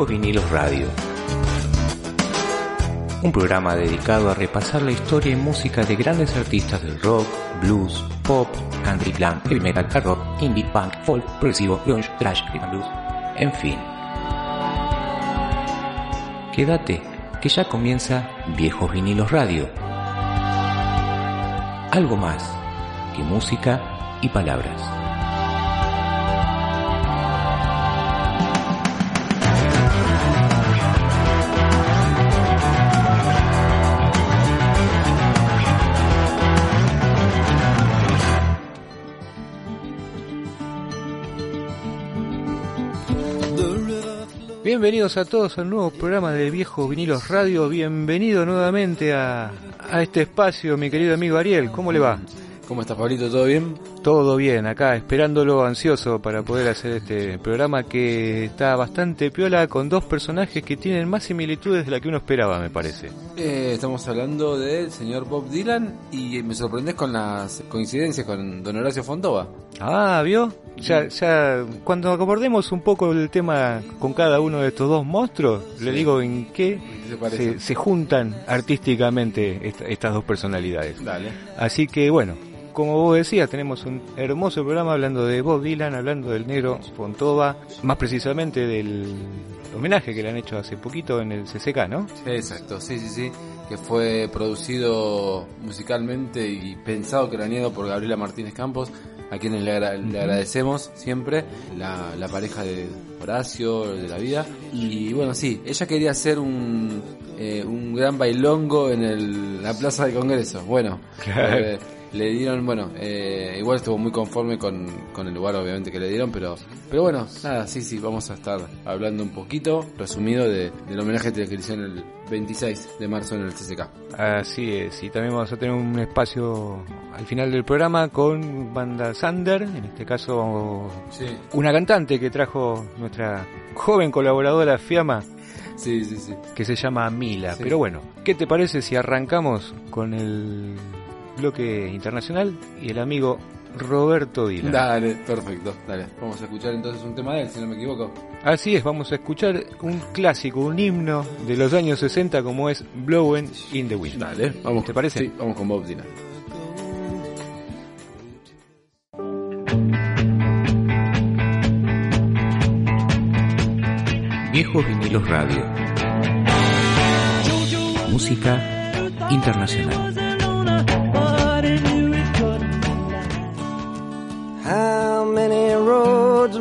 Viejos Vinilos Radio. Un programa dedicado a repasar la historia y música de grandes artistas del rock, blues, pop, country, glam, heavy metal, hard rock, indie, punk, folk, progresivo, grunge, thrash, blues, en fin. Quédate, que ya comienza Viejos Vinilos Radio. Algo más que música y palabras. Bienvenidos a todos al nuevo programa de Viejo Vinilos Radio. Bienvenido nuevamente a, a este espacio, mi querido amigo Ariel. ¿Cómo le va? ¿Cómo estás, Pablito? ¿Todo bien? Todo bien, acá esperándolo ansioso para poder hacer este programa que está bastante piola con dos personajes que tienen más similitudes de la que uno esperaba, me parece. Eh, estamos hablando del señor Bob Dylan y me sorprendes con las coincidencias con don Horacio Fontova. Ah, ¿vio? Ya, ya, cuando acordemos un poco el tema con cada uno de estos dos monstruos, le digo en qué ¿Qué se se, se juntan artísticamente esta- estas dos personalidades. Dale. Así que bueno, como vos decías, tenemos un hermoso programa hablando de Bob Dylan, hablando del negro Fontova, más precisamente del homenaje que le han hecho hace poquito en el CCK, ¿no? Exacto, sí, sí, sí. Que fue producido musicalmente y pensado, craneado por Gabriela Martínez Campos, a quienes le, agra- le agradecemos siempre, la, la pareja de Horacio, de la vida. Y bueno, sí, ella quería hacer un, eh, un gran bailongo en el- la Plaza del Congreso. Bueno, Claro. eh, le dieron, bueno, eh, igual estuvo muy conforme con, con el lugar obviamente que le dieron, pero pero bueno, nada, sí, sí, vamos a estar hablando un poquito, resumido, de, del homenaje que le hicieron el 26 de marzo en el CCK. Así es, y también vamos a tener un espacio al final del programa con banda Sander, en este caso Sí, una cantante que trajo nuestra joven colaboradora Fiamma, sí, sí, sí. que se llama Mila. Sí. Pero bueno, ¿qué te parece si arrancamos con el bloque internacional y el amigo Roberto Dylan? Dale, perfecto, dale. Vamos a escuchar entonces un tema de él, si no me equivoco. Así es, vamos a escuchar un clásico, un himno de los años 60 como es Blowing in the Wind. Dale, vamos. ¿Te parece? Sí, vamos con Bob Dylan. Viejos Vinilos Radio. Música internacional.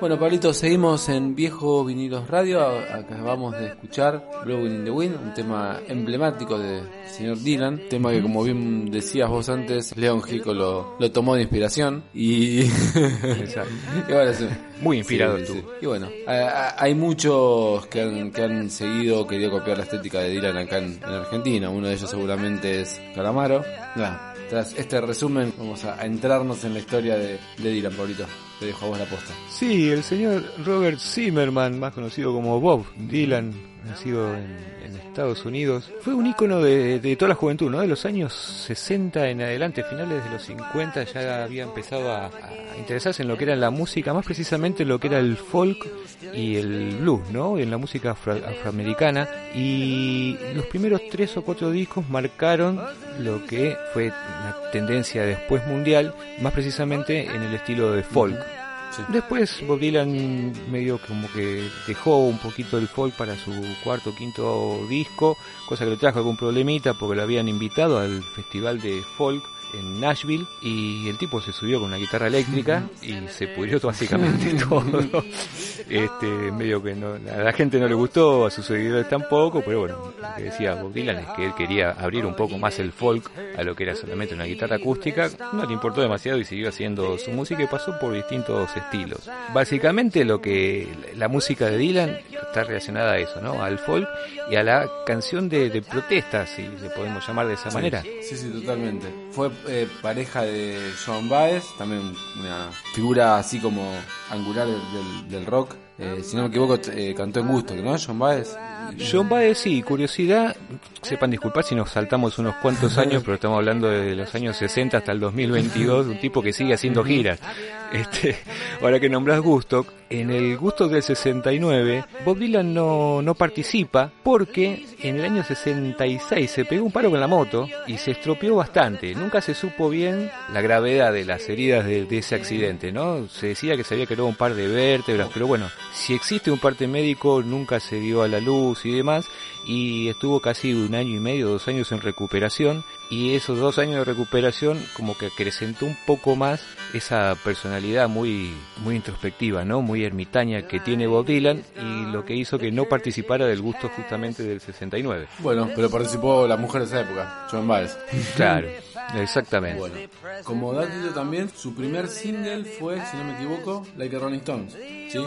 Bueno, Pablito, seguimos en Viejo Vinilos Radio. Acabamos de escuchar Blowing in the Wind, un tema emblemático de señor Dylan. Tema que, como bien decías vos antes, Leon Gico lo, lo tomó de inspiración. Y. y bueno, sí. Muy inspirado Sí, tú. sí. Y bueno, a- a- hay muchos que han, que han seguido, querido copiar la estética de Dylan acá en, en Argentina. Uno de ellos seguramente es Calamaro. Tras este resumen, vamos a, a entrarnos en la historia de, de Dylan, Pablito. Te dejo a vos la posta. Sí, el señor Robert Zimmerman, más conocido como Bob Dylan, nacido en, Estados Unidos, fue un ícono de, de toda la juventud, ¿no? De los años 60 en adelante, finales de los 50, ya había empezado a, interesarse en lo que era la música, más precisamente en lo que era el folk y el blues, ¿no? En la música afro- afroamericana. Y los primeros tres o cuatro discos marcaron lo que fue una tendencia después mundial, más precisamente en el estilo de folk. Después Bob Dylan medio como que dejó un poquito el folk para su cuarto o quinto disco, cosa que le trajo algún problemita porque lo habían invitado al festival de folk en Nashville y el tipo se subió con una guitarra eléctrica y se pudrió básicamente todo. Este, medio que no, a la gente no le gustó, a sus seguidores tampoco, pero bueno, lo que decía Bob Dylan es que él quería abrir un poco más el folk a lo que era solamente una guitarra acústica, no le importó demasiado y siguió haciendo su música y pasó por distintos estilos. Básicamente lo que la música de Dylan está relacionada a eso, ¿no? Al folk y a la canción de, de protesta, si le podemos llamar de esa manera. Sí, sí, totalmente. Fue eh, pareja de Joan Baez, también una figura así como angular del, del- rock. Eh, si no me equivoco, eh, cantó en gusto, ¿no? Joan Baez. John Baez, sí, curiosidad, sepan disculpar si nos saltamos unos cuantos años, pero estamos hablando de los años 60 hasta el 2022, un tipo que sigue haciendo giras. Este, ahora que nombras Gusto, en el Gusto del 69, Bob Dylan no, no participa porque en el año 66 se pegó un paro con la moto y se estropeó bastante. Nunca se supo bien la gravedad de las heridas de, ese accidente, ¿no? Se decía que se había quebrado un par de vértebras, pero bueno, si existe un parte médico nunca se dio a la luz y demás y estuvo casi un año y medio, dos años en recuperación y esos dos años de recuperación como que acrecentó un poco más esa personalidad muy muy introspectiva, ¿no? Muy ermitaña que tiene Bob Dylan y lo que hizo que no participara del gusto justamente del 69. Bueno, pero participó la mujer de esa época, Joan Baez. Claro, exactamente. Bueno, como datito también, su primer single fue, si no me equivoco, Like a Rolling Stones. ¿Sí?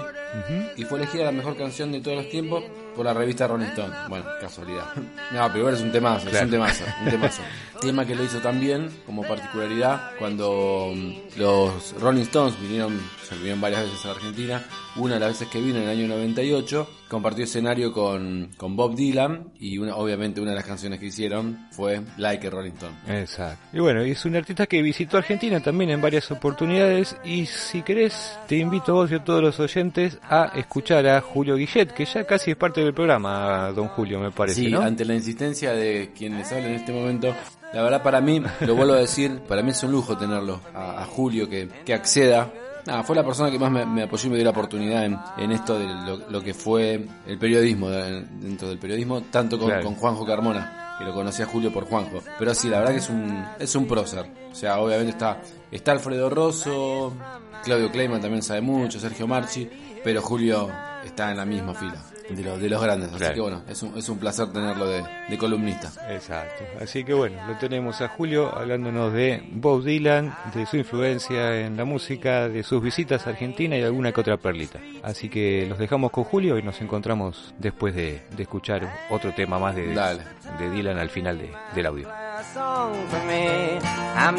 Y fue elegida la mejor canción de todos los tiempos por la revista Rolling Stone. Bueno, casualidad. No, pero igual es un temazo, es un temazo, un temazo. Tema que lo hizo también, como particularidad, cuando mm, los Rolling Stones vinieron, se vinieron varias veces a Argentina. Una de las veces que vino en el año 98, compartió escenario con, con Bob Dylan y una, obviamente una de las canciones que hicieron fue Like a Rolling Stone. Exacto. Y bueno, es un artista que visitó Argentina también en varias oportunidades y si querés te invito a vos y a todos los oyentes a escuchar a Julio Guillet, que ya casi es parte del programa, don Julio, me parece, Sí, ¿no? ante la insistencia de quien les habla en este momento, la verdad para mí, lo vuelvo a decir, para mí es un lujo tenerlo, a, a Julio que, que acceda. Nada, fue la persona que más me, me apoyó y me dio la oportunidad en, en esto de lo, lo que fue el periodismo, de- dentro del periodismo, tanto con, Claro. con Juanjo Carmona, que lo conocía a Julio por Juanjo. Pero sí, la verdad que es un, es un prócer. O sea, obviamente está, está Alfredo Rosso, Claudio Kleiman también sabe mucho, Sergio Marchi, pero Julio está en la misma fila. De los, de los grandes, así que bueno, es un, es un placer tenerlo de, de columnista. Exacto. Así que bueno, lo tenemos a Julio hablándonos de Bob Dylan, de su influencia en la música, de sus visitas a Argentina y alguna que otra perlita. Así que los dejamos con Julio y nos encontramos después de, de escuchar otro tema más de, Dale. de Dylan al final de- del audio. a song for me. I'm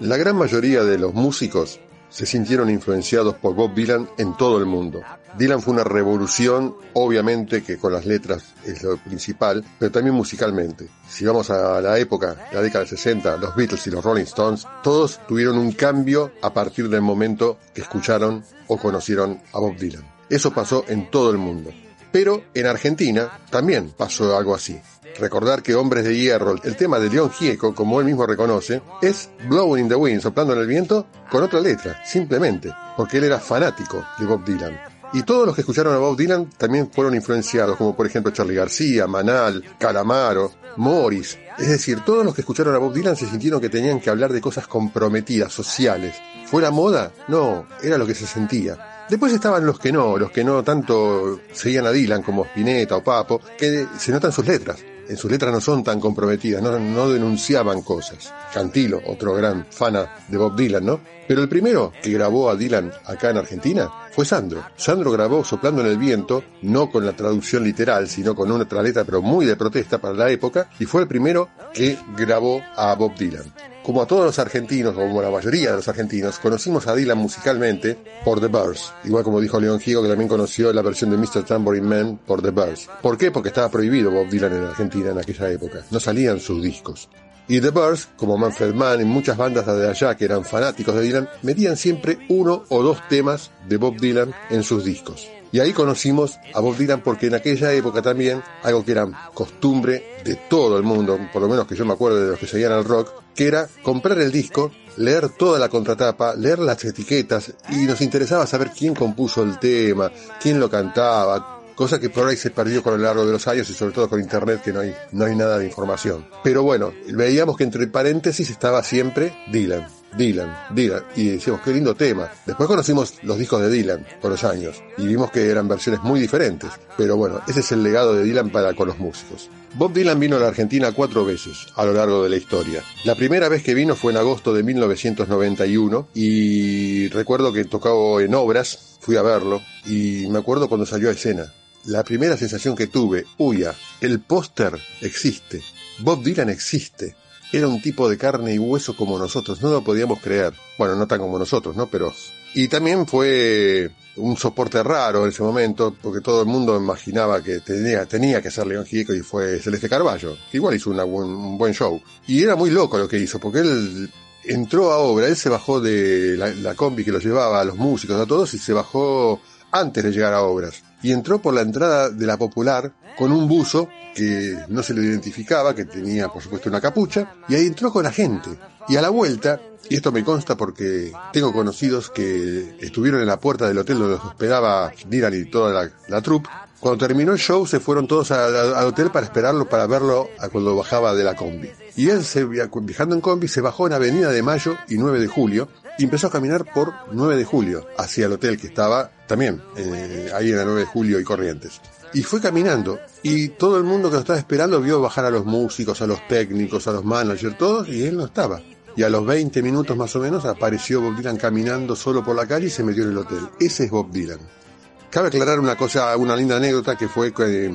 La gran mayoría de los músicos se sintieron influenciados por Bob Dylan en todo el mundo. Dylan fue una revolución, obviamente que con las letras es lo principal, pero también musicalmente. Si vamos a la época, la década del 60, los Beatles y los Rolling Stones, todos tuvieron un cambio a partir del momento que escucharon o conocieron a Bob Dylan. Eso pasó en todo el mundo. Pero en Argentina también pasó algo así. Recordar que Hombres de Hierro, el tema de León Gieco, como él mismo reconoce, es Blowing in the Wind, soplando en el viento, con otra letra, simplemente, porque él era fanático de Bob Dylan. Y todos los que escucharon a Bob Dylan también fueron influenciados, como por ejemplo Charlie García, Manal, Calamaro, Morris. Es decir, todos los que escucharon a Bob Dylan se sintieron que tenían que hablar de cosas comprometidas, sociales. ¿Fuera moda? No, era lo que se sentía. Después estaban los que no, los que no tanto seguían a Dylan como Spinetta o Papo, que se notan sus letras. En sus letras no son tan comprometidas, no, denunciaban cosas. Cantilo, otro gran fana de Bob Dylan, ¿no? Pero el primero que grabó a Dylan acá en Argentina fue Sandro. Sandro grabó Soplando en el Viento, no con la traducción literal, sino con una letra, pero muy de protesta para la época, y fue el primero que grabó a Bob Dylan. Como a todos los argentinos, como la mayoría de los argentinos, conocimos a Dylan musicalmente por The Birds, igual como dijo León Gigo, que también conoció la versión de Mr. Tambourine Man por The Birds. ¿Por qué? Porque estaba prohibido Bob Dylan en Argentina en aquella época. No salían sus discos. Y The Birds, como Manfred Mann y muchas bandas de allá que eran fanáticos de Dylan, metían siempre uno o dos temas de Bob Dylan en sus discos. Y ahí conocimos a Bob Dylan porque en aquella época también, algo que era costumbre de todo el mundo, por lo menos que yo me acuerdo de los que seguían al rock, que era comprar el disco, leer toda la contratapa, leer las etiquetas y nos interesaba saber quién compuso el tema, quién lo cantaba, cosa que por ahí se perdió con lo largo de los años y sobre todo con internet que no hay, no hay nada de información. Pero bueno, veíamos que entre paréntesis estaba siempre Dylan. Dylan, Dylan, y decíamos, qué lindo tema. Después conocimos los discos de Dylan con los años y vimos que eran versiones muy diferentes. Pero bueno, ese es el legado de Dylan para con los músicos. Bob Dylan vino a la Argentina cuatro veces a lo largo de la historia. La primera vez que vino fue en agosto de 1991 y recuerdo que tocaba en obras, fui a verlo y me acuerdo cuando salió a escena. La primera sensación que tuve, uya, el póster existe, Bob Dylan existe, era un tipo de carne y hueso como nosotros, no lo podíamos creer. Bueno, no tan como nosotros, ¿no? Pero... Y también fue un soporte raro en ese momento, porque todo el mundo imaginaba que tenía, tenía que ser León Gieco y fue Celeste Carballo, que igual hizo un buen show. Y era muy loco lo que hizo, porque él entró a obra, él se bajó de la, la combi que lo llevaba a los músicos, a todos, y se bajó antes de llegar a obras. Y entró por la entrada de la popular con un buzo que no se lo identificaba, que tenía por supuesto una capucha, y ahí entró con la gente. Y a la vuelta, y esto me consta porque tengo conocidos que estuvieron en la puerta del hotel donde los hospedaba Dylan y toda la, la troupe, cuando terminó el show se fueron todos al, hotel para esperarlo, para verlo a cuando bajaba de la combi. Y él, se, viajando en combi, se bajó en Avenida de Mayo y 9 de Julio y empezó a caminar por 9 de Julio hacia el hotel que estaba también eh, ahí en la 9 de Julio y Corrientes. Y fue caminando y todo el mundo que lo estaba esperando vio bajar a los músicos, a los técnicos, a los managers, todos y él no estaba. Y a los 20 minutos más o menos apareció Bob Dylan caminando solo por la calle y se metió en el hotel. Ese es Bob Dylan. Cabe aclarar una cosa, una linda anécdota que fue que eh,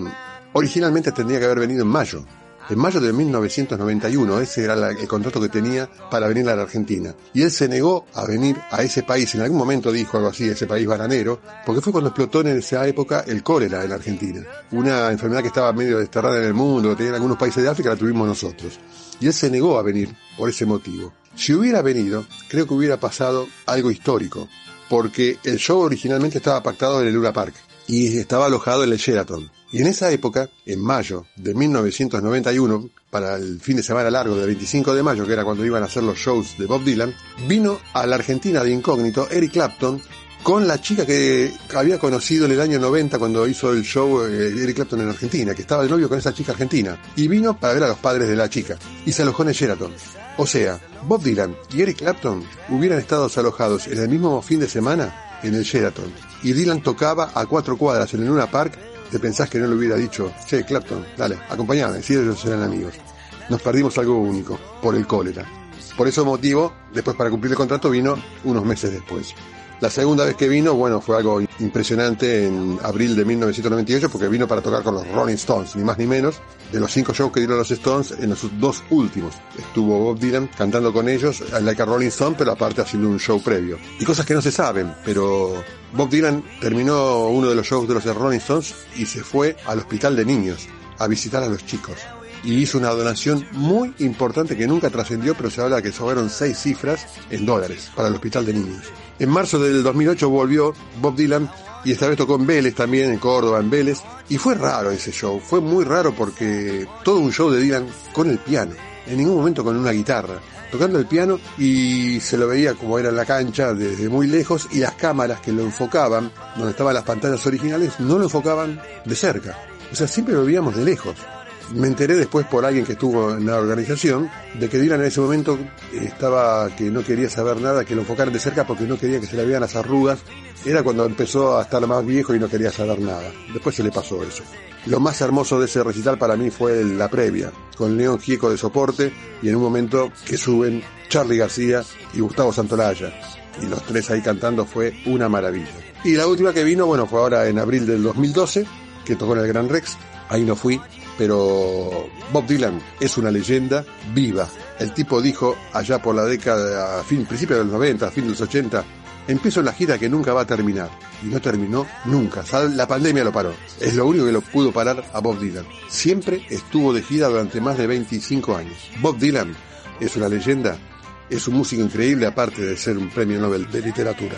originalmente tendría que haber venido en mayo. En mayo de 1991, ese era el contrato que tenía para venir a la Argentina. Y él se negó a venir a ese país. En algún momento dijo algo así, ese país bananero, porque fue cuando explotó en esa época el cólera en la Argentina. Una enfermedad que estaba medio desterrada en el mundo, que tenía algunos países de África, la tuvimos nosotros. Y él se negó a venir por ese motivo. Si hubiera venido, creo que hubiera pasado algo histórico porque el show originalmente estaba pactado en el Luna Park y estaba alojado en el Sheraton. Y en esa época, en mayo de 1991, para el fin de semana largo del 25 de mayo, que era cuando iban a hacer los shows de Bob Dylan, vino a la Argentina de incógnito Eric Clapton con la chica que había conocido en el año 90 cuando hizo el show eh, Eric Clapton en Argentina, que estaba de novio con esa chica argentina, y vino para ver a los padres de la chica, y se alojó en el Sheraton. O sea, Bob Dylan y Eric Clapton hubieran estado alojados en el mismo fin de semana en el Sheraton. Y Dylan tocaba a cuatro cuadras en el Luna Park. Te pensás que no le hubiera dicho, che, Clapton, dale, acompañame, si ellos eran amigos. Nos perdimos algo único, por el cólera. Por ese motivo, después para cumplir el contrato vino unos meses después. La segunda vez que vino, bueno, fue algo impresionante en abril de 1998 porque vino para tocar con los Rolling Stones, ni más ni menos. De los cinco shows que dieron los Stones, en los dos últimos estuvo Bob Dylan cantando con ellos, like a Rolling Stone, pero aparte haciendo un show previo. Y cosas que no se saben, pero Bob Dylan terminó uno de los shows de los Rolling Stones y se fue al hospital de niños a visitar a los chicos y hizo una donación muy importante que nunca trascendió, pero se habla que sobraron seis cifras en dólares para el hospital de niños. En marzo del 2008 volvió Bob Dylan y esta vez tocó en Vélez también, en Córdoba, en Vélez. Y fue raro ese show, fue muy raro porque todo un show de Dylan con el piano, en ningún momento con una guitarra, tocando el piano y se lo veía como era en la cancha desde muy lejos y las cámaras que lo enfocaban, donde estaban las pantallas originales, no lo enfocaban de cerca. O sea, siempre lo veíamos de lejos me enteré después por alguien que estuvo en la organización de que Dylan en ese momento estaba que no quería saber nada, que lo enfocaran de cerca porque no quería que se le vean las arrugas. Era cuando empezó a estar más viejo y no quería saber nada. Después se le pasó eso. Lo más hermoso de ese recital para mí fue la previa, con León Gieco de soporte y en un momento que suben Charlie García y Gustavo Santolaya. Y los tres ahí cantando fue una maravilla. Y la última que vino, bueno, fue ahora en abril del 2012, que tocó en el Gran Rex. Ahí no fui, pero Bob Dylan es una leyenda viva. El tipo dijo allá por la década, a fin, principio de los 90, a fin de los 80, empiezo la gira que nunca va a terminar. Y no terminó nunca. La pandemia lo paró. Es lo único que lo pudo parar a Bob Dylan. Siempre estuvo de gira durante más de 25 años. Bob Dylan es una leyenda, es un músico increíble aparte de ser un premio Nobel de literatura.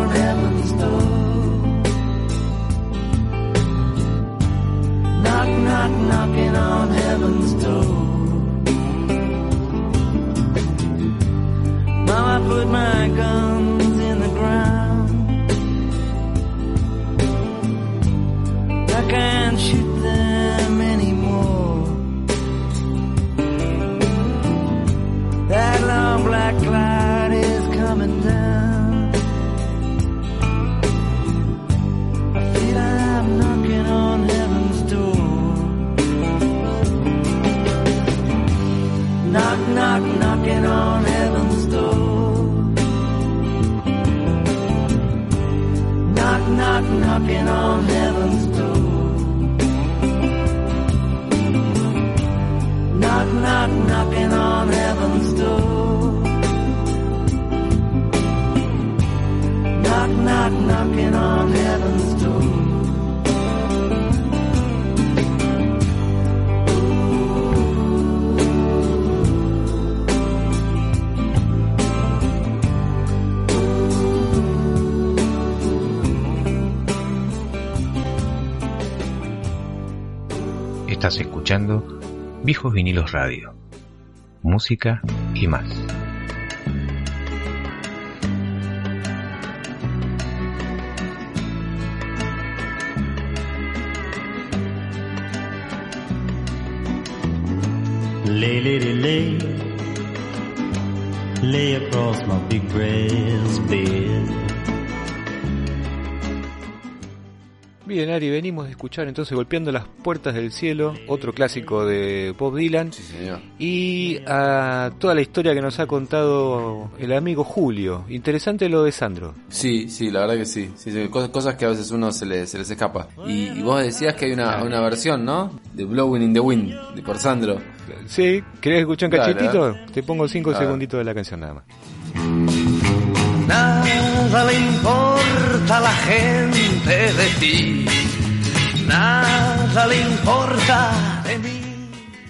Viejos Vinilos Radio. Música y más. Lay, lady, lay, lay across my big brass bed. Bien, Ari, venimos de escuchar entonces Golpeando las Puertas del Cielo, otro clásico de Bob Dylan. Sí, señor. Y a toda la historia que nos ha contado el amigo Julio. Interesante lo de Sandro. Sí, sí, la verdad que sí. sí, sí, cosas, cosas que a veces uno se le, se les escapa. Y, y vos decías que hay una, una versión, ¿no? De Blowing in the Wind, de por Sandro. Sí, ¿querés escuchar un cachetito? Te pongo cinco A segunditos de la canción nada más. Nada le importa la gente de ti. Nada le importa de mí.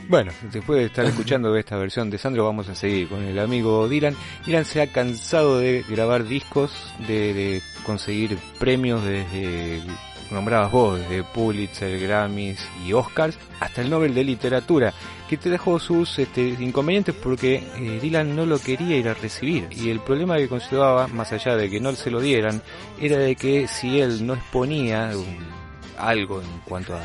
Bueno, después de estar escuchando esta versión de Sandro, vamos a seguir con el amigo Dylan. Dylan se ha cansado de grabar discos, de conseguir premios desde, nombrabas vos, desde Pulitzer, Grammys y Oscars, hasta el Nobel de Literatura, que te dejó sus este, inconvenientes porque eh, Dylan no lo quería ir a recibir. Y el problema que consideraba, más allá de que no se lo dieran, era de que si él no exponía algo en cuanto a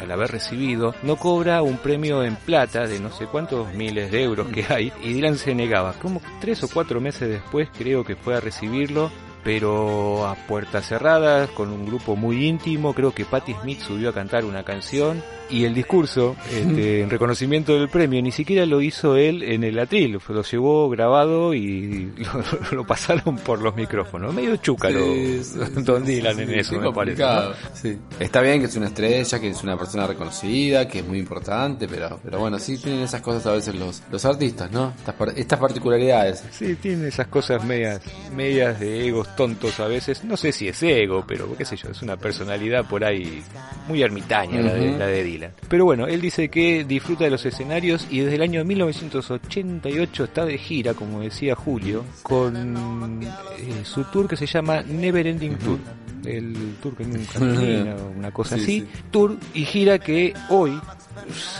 al haber recibido, no cobra un premio en plata de no sé cuántos miles de euros que hay, y Dylan se negaba. Como tres o cuatro meses después creo que fue a recibirlo, pero a puertas cerradas, con un grupo muy íntimo, creo que Patti Smith subió a cantar una canción, y el discurso, este, en reconocimiento del premio, ni siquiera lo hizo él en el atril, lo llevó grabado y lo, lo pasaron por los micrófonos. Medio chúcaro, Sí, sí, Don Dylan sí, en eso, es me parece. Está bien que es una estrella, que es una persona reconocida, que es muy importante, pero, pero bueno, sí tienen esas cosas a veces los, los artistas, ¿no? Estas, par- estas particularidades. Sí, tiene esas cosas medias, medias de egos tontos a veces. No sé si es ego, pero qué sé yo, es una personalidad por ahí muy ermitaña la, de, la de Dylan. Pero bueno, él dice que disfruta de los escenarios y desde el año 1988 está de gira, como decía Julio, con eh, su tour que se llama Never Ending Tour. El tour que nunca termina, una cosa Sí, así. sí. Tour y gira que hoy,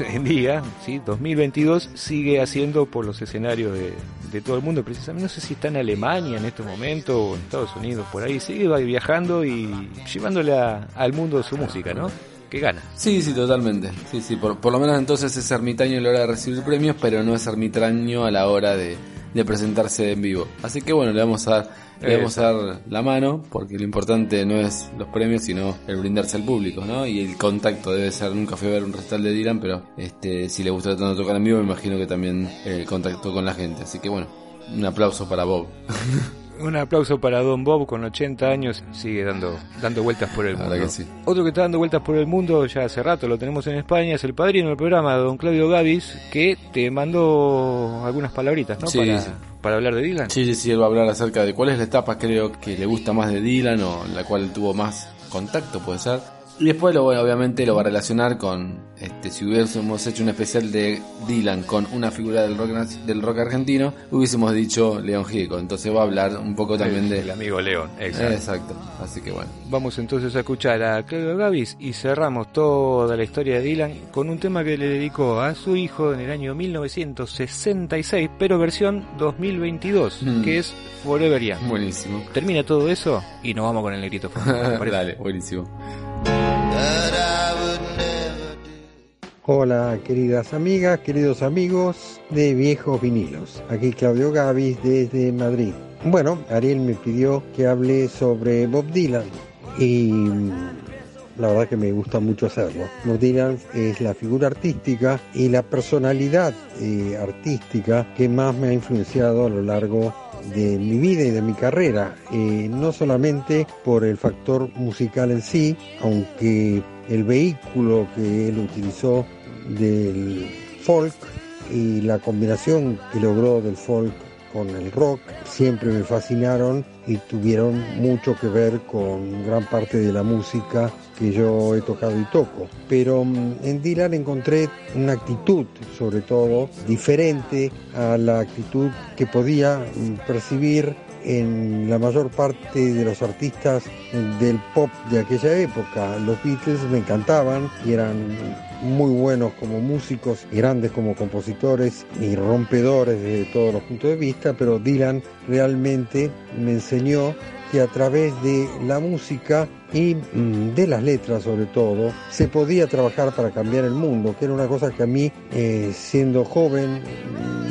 en día, ¿sí? 2022, sigue haciendo por los escenarios de, de todo el mundo. Precisamente, no sé si está en Alemania en este momento o en Estados Unidos, por ahí. Sigue viajando y llevándole a- al mundo su música, ¿no? Que gana. Sí, sí, totalmente. Sí, sí, por, por lo menos entonces es ermitaño a la hora de recibir premios, pero no es ermitaño a la hora de, de presentarse en vivo. Así que bueno, le vamos a dar, le vamos a dar la mano, porque lo importante no es los premios, sino el brindarse al público, ¿no? Y el contacto debe ser, nunca fui a ver un recital de Dylan, pero este si le gusta tanto tocar en vivo, me imagino que también el contacto con la gente. Así que bueno, un aplauso para Bob. Un aplauso para Don Bob con 80 años, sigue dando, dando vueltas por el mundo. que sí. Otro que está dando vueltas por el mundo ya hace rato, lo tenemos en España, es el padrino del programa, Don Claudio Gavis, que te mandó algunas palabritas, ¿no? Sí, para, sí. para hablar de Dylan. Sí, sí, sí, él va a hablar acerca de cuál es la etapa creo que le gusta más de Dylan o en la cual tuvo más contacto, puede ser. Y después lo bueno, obviamente lo va a relacionar con este si hubiésemos hecho un especial de Dylan con una figura del rock del rock argentino, hubiésemos dicho León Gieco, entonces va a hablar un poco también de El amigo León, exacto. Exacto. Así que bueno. Vamos entonces a escuchar a Claudio Gavis y cerramos toda la historia de Dylan con un tema que le dedicó a su hijo en el año 1966, pero versión 2022, Mm. que es Forever Young. Buenísimo. Termina todo eso y nos vamos con el negrito. Dale, buenísimo. Hola, queridas amigas, queridos amigos de Viejos Vinilos. Aquí Claudio Gavis desde Madrid. Bueno, Ariel me pidió que hable sobre Bob Dylan y la verdad que me gusta mucho hacerlo. Dylan es la figura artística y la personalidad eh, artística que más me ha influenciado a lo largo de mi vida y de mi carrera, eh, no solamente por el factor musical en sí, aunque el vehículo que él utilizó del folk y la combinación que logró del folk con el rock siempre me fascinaron y tuvieron mucho que ver con gran parte de la música que yo he tocado y toco. Pero mm, en Dylan encontré una actitud, sobre todo, diferente a la actitud que podía mm, percibir en la mayor parte de los artistas del pop de aquella época. Los Beatles me encantaban y eran muy buenos como músicos, grandes como compositores y rompedores desde todos los puntos de vista, pero Dylan realmente me enseñó que a través de la música y mm, de las letras sobre todo, se podía trabajar para cambiar el mundo, que era una cosa que a mí, eh, siendo joven,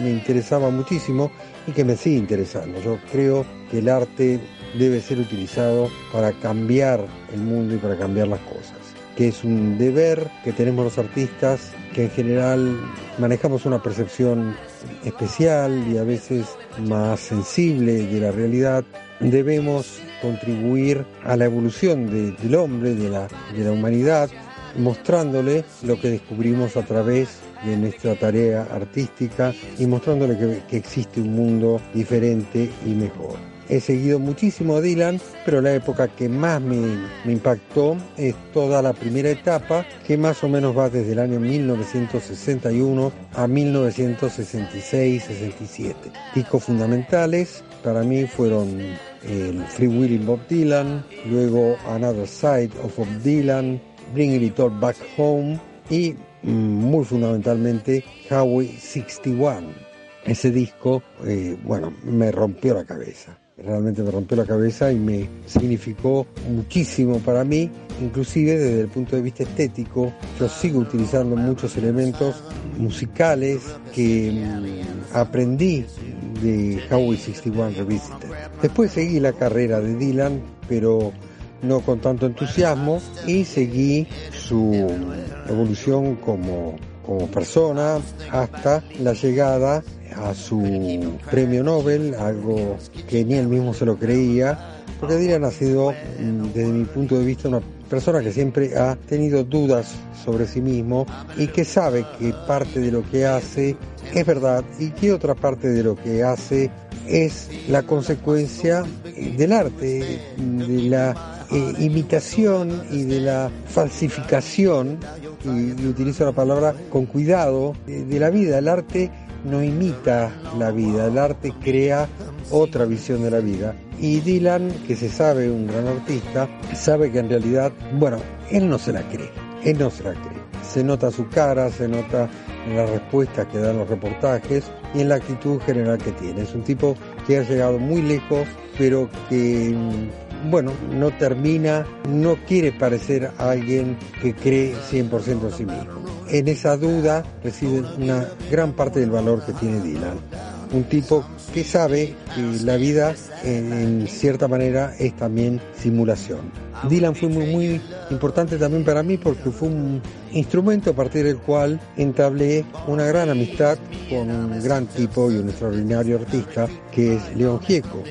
me interesaba muchísimo y que me sigue interesando. Yo creo que el arte debe ser utilizado para cambiar el mundo y para cambiar las cosas que es un deber que tenemos los artistas, que en general manejamos una percepción especial y a veces más sensible de la realidad, debemos contribuir a la evolución del hombre, de la, de la humanidad, mostrándole lo que descubrimos a través de nuestra tarea artística y mostrándole que, existe un mundo diferente y mejor. He seguido muchísimo a Dylan, pero la época que más me, impactó es toda la primera etapa, que más o menos va desde el año 1961 a 1966-67. Discos fundamentales para mí fueron el Free Willing Bob Dylan, luego Another Side of Bob Dylan, Bring It All Back Home y mm, muy fundamentalmente Howie 61. Ese disco, eh, bueno, me rompió la cabeza realmente me rompió la cabeza y me significó muchísimo para mí, inclusive desde el punto de vista estético. Yo sigo utilizando muchos elementos musicales que mm, aprendí de Howie 61 Revisited. Después seguí la carrera de Dylan, pero no con tanto entusiasmo y seguí su evolución como, como persona hasta la llegada a su premio Nobel, algo que ni él mismo se lo creía, porque Dylan ha sido, mm, desde mi punto de vista, una persona que siempre ha tenido dudas sobre sí mismo y que sabe que parte de lo que hace es verdad y que otra parte de lo que hace es la consecuencia del arte, de la eh, imitación y de la falsificación, y, utilizo la palabra con cuidado, de la vida. El arte no imita la vida, el arte crea otra visión de la vida. Y Dylan, que se sabe un gran artista, sabe que en realidad, bueno, él no se la cree, él no se la cree. Se nota su cara, se nota en las respuestas que dan los reportajes y en la actitud general que tiene. Es un tipo que ha llegado muy lejos, pero que bueno, no termina, no quiere parecer alguien que cree 100% en sí mismo. En esa duda reside una gran parte del valor que tiene Dylan. Un tipo que sabe que la vida en, cierta manera es también simulación. Dylan fue muy, muy importante también para mí porque fue un instrumento a partir del cual entablé una gran amistad con un gran tipo y un extraordinario artista que es León Gieco.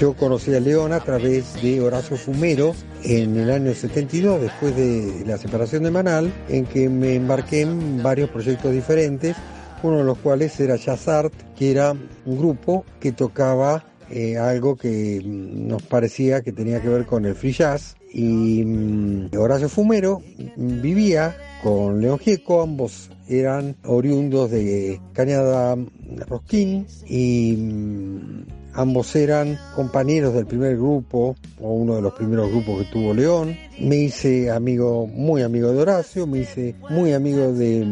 Yo conocí a León a través de Horacio Fumero en el año 72, después de la separación de Manal, en que me embarqué en varios proyectos diferentes, uno de los cuales era Jazz que era un grupo que tocaba eh, algo que mm, nos parecía que tenía que ver con el free jazz. Y mm, Horacio Fumero vivía con León Gieco, ambos eran oriundos de Cañada Rosquín y mm, Ambos eran compañeros del primer grupo, o uno de los primeros grupos que tuvo León. Me hice amigo, muy amigo de Horacio, me hice muy amigo de,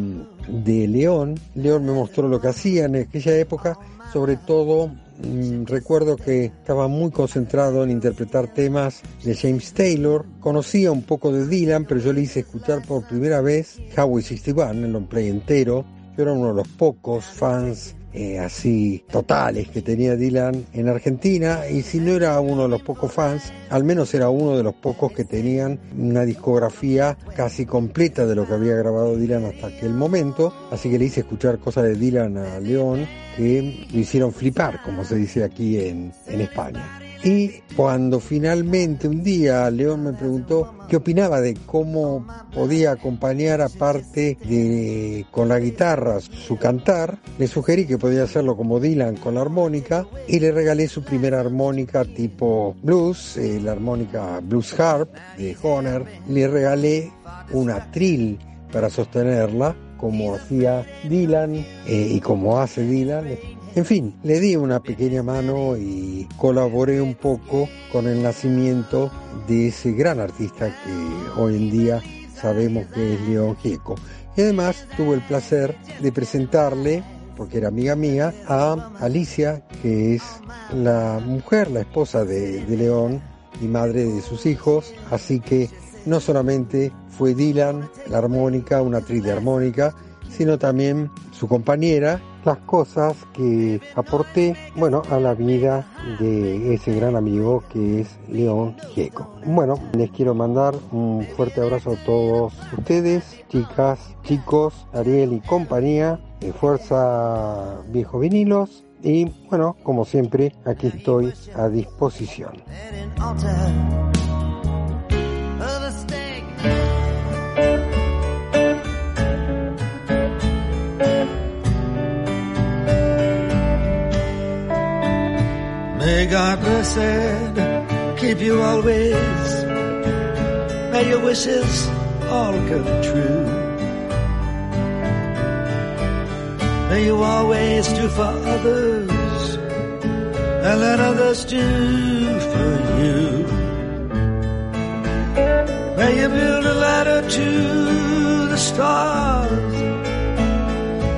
de León. León me mostró lo que hacía en aquella época, sobre todo mm, recuerdo que estaba muy concentrado en interpretar temas de James Taylor. Conocía un poco de Dylan, pero yo le hice escuchar por primera vez Howie 61, el long play entero. Yo era uno de los pocos fans eh, así totales que tenía Dylan en Argentina y si no era uno de los pocos fans, al menos era uno de los pocos que tenían una discografía casi completa de lo que había grabado Dylan hasta aquel momento, así que le hice escuchar cosas de Dylan a León que lo hicieron flipar, como se dice aquí en, en España. Y cuando finalmente un día León me preguntó qué opinaba de cómo podía acompañar aparte de con la guitarra su cantar, le sugerí que podía hacerlo como Dylan con la armónica y le regalé su primera armónica tipo blues, eh, la armónica Blues Harp de Honer. Le regalé una trill para sostenerla como hacía Dylan eh, y como hace Dylan en fin, le di una pequeña mano y colaboré un poco con el nacimiento de ese gran artista que hoy en día sabemos que es León Gieco. Y además tuve el placer de presentarle, porque era amiga mía, a Alicia, que es la mujer, la esposa de, León y madre de sus hijos. Así que no solamente fue Dylan, la armónica, una actriz de armónica, sino también su compañera las cosas que aporté, bueno, a la vida de ese gran amigo que es León Gieco. Bueno, les quiero mandar un fuerte abrazo a todos ustedes, chicas, chicos, Ariel y compañía, Fuerza Viejos Vinilos. Y bueno, como siempre, aquí estoy a disposición. May God bless and keep you always. May your wishes all come true. May you always do for others and let others do for you. May you build a ladder to the stars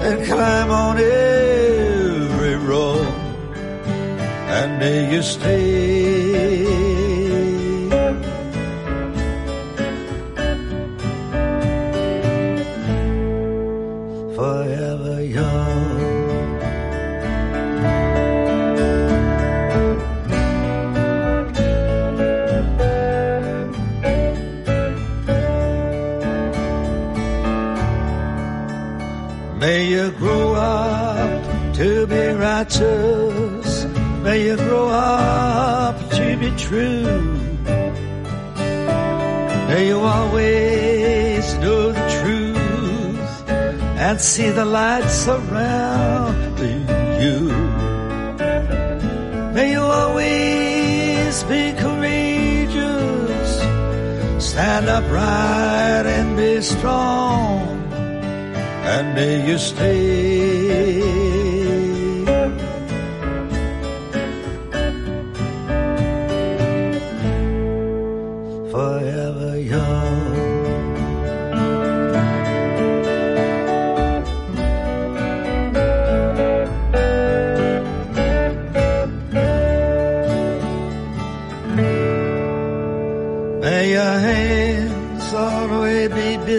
and climb on every road and may you stay forever young. May you grow up to be righteous. You grow up to be true. May you always know the truth and see the light surrounding you. May you always be courageous, stand upright and be strong, and may you stay.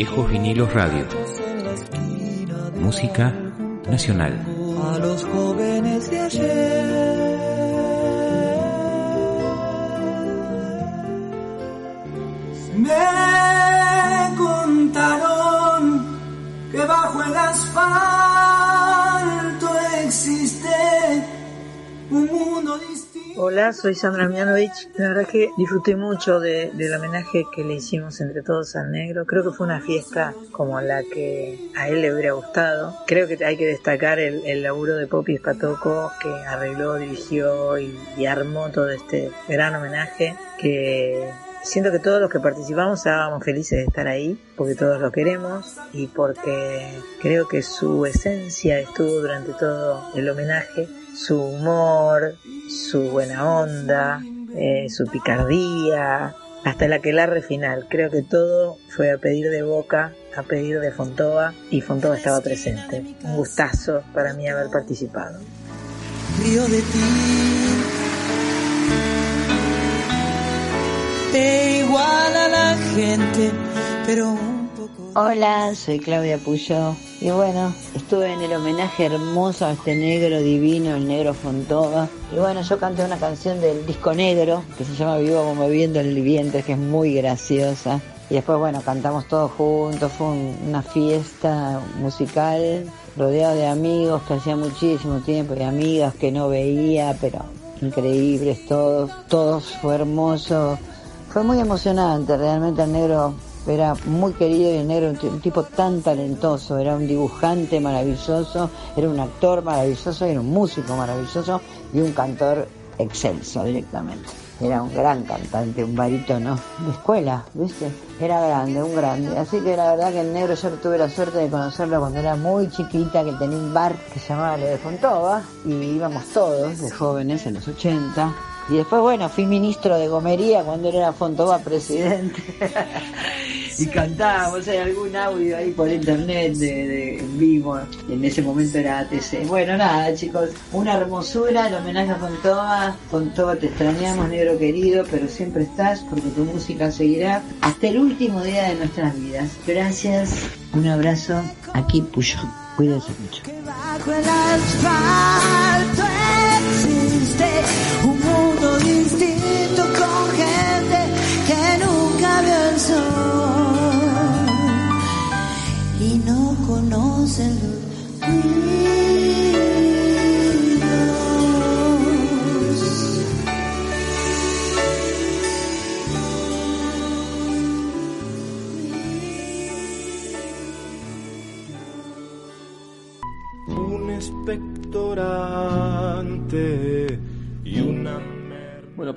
Viejos Vinilos Radio. Música nacional. Hola, soy Sandra Mianovich. La verdad que disfruté mucho de- del homenaje que le hicimos entre todos al negro. Creo que fue una fiesta como la que a él le hubiera gustado. Creo que hay que destacar el, laburo de Poppy Spatoco que arregló, dirigió y, y armó todo este gran homenaje que siento que todos los que participamos estábamos felices de estar ahí porque todos lo queremos y porque creo que su esencia estuvo durante todo el homenaje su humor, su buena onda, eh, su picardía, hasta el aquelarre final. Creo que todo fue a pedir de Boca, a pedir de Fontova y Fontova estaba presente. Un gustazo para mí haber participado. río de ti. Te iguala la gente, pero un poco. Hola, soy Claudia Puyo y bueno, estuve en el homenaje hermoso a este negro divino, el negro Fontova. Y bueno, yo canté una canción del disco negro que se llama Vivo como viendo el viento, que es muy graciosa. Y después, bueno, cantamos todos juntos, fue un- una fiesta musical rodeado de amigos que hacía muchísimo tiempo y amigas que no veía, pero increíbles todos, todos, fue hermoso, fue muy emocionante, realmente el negro era muy querido y negro un tipo tan talentoso, era un dibujante maravilloso, era un actor maravilloso, era un músico maravilloso y un cantor excelso directamente. Era un gran cantante, un barítono de escuela, ¿viste? Era grande, un grande. Así que la verdad que el negro yo tuve la suerte de conocerlo cuando era muy chiquita, que tenía un bar que se llamaba Le de Fontova, y íbamos todos de jóvenes en los 80. Y después, bueno, fui ministro de Gomería cuando él era Fontova presidente. y cantábamos, hay algún audio ahí por internet de, de en vivo, en ese momento era ATC. Bueno, nada chicos, una hermosura, el homenaje a Fontova, Fontova te extrañamos, negro querido, pero siempre estás porque tu música seguirá hasta el último día de nuestras vidas. Gracias, un abrazo, aquí Puyo, cuídense mucho. Bajo el asfalto existe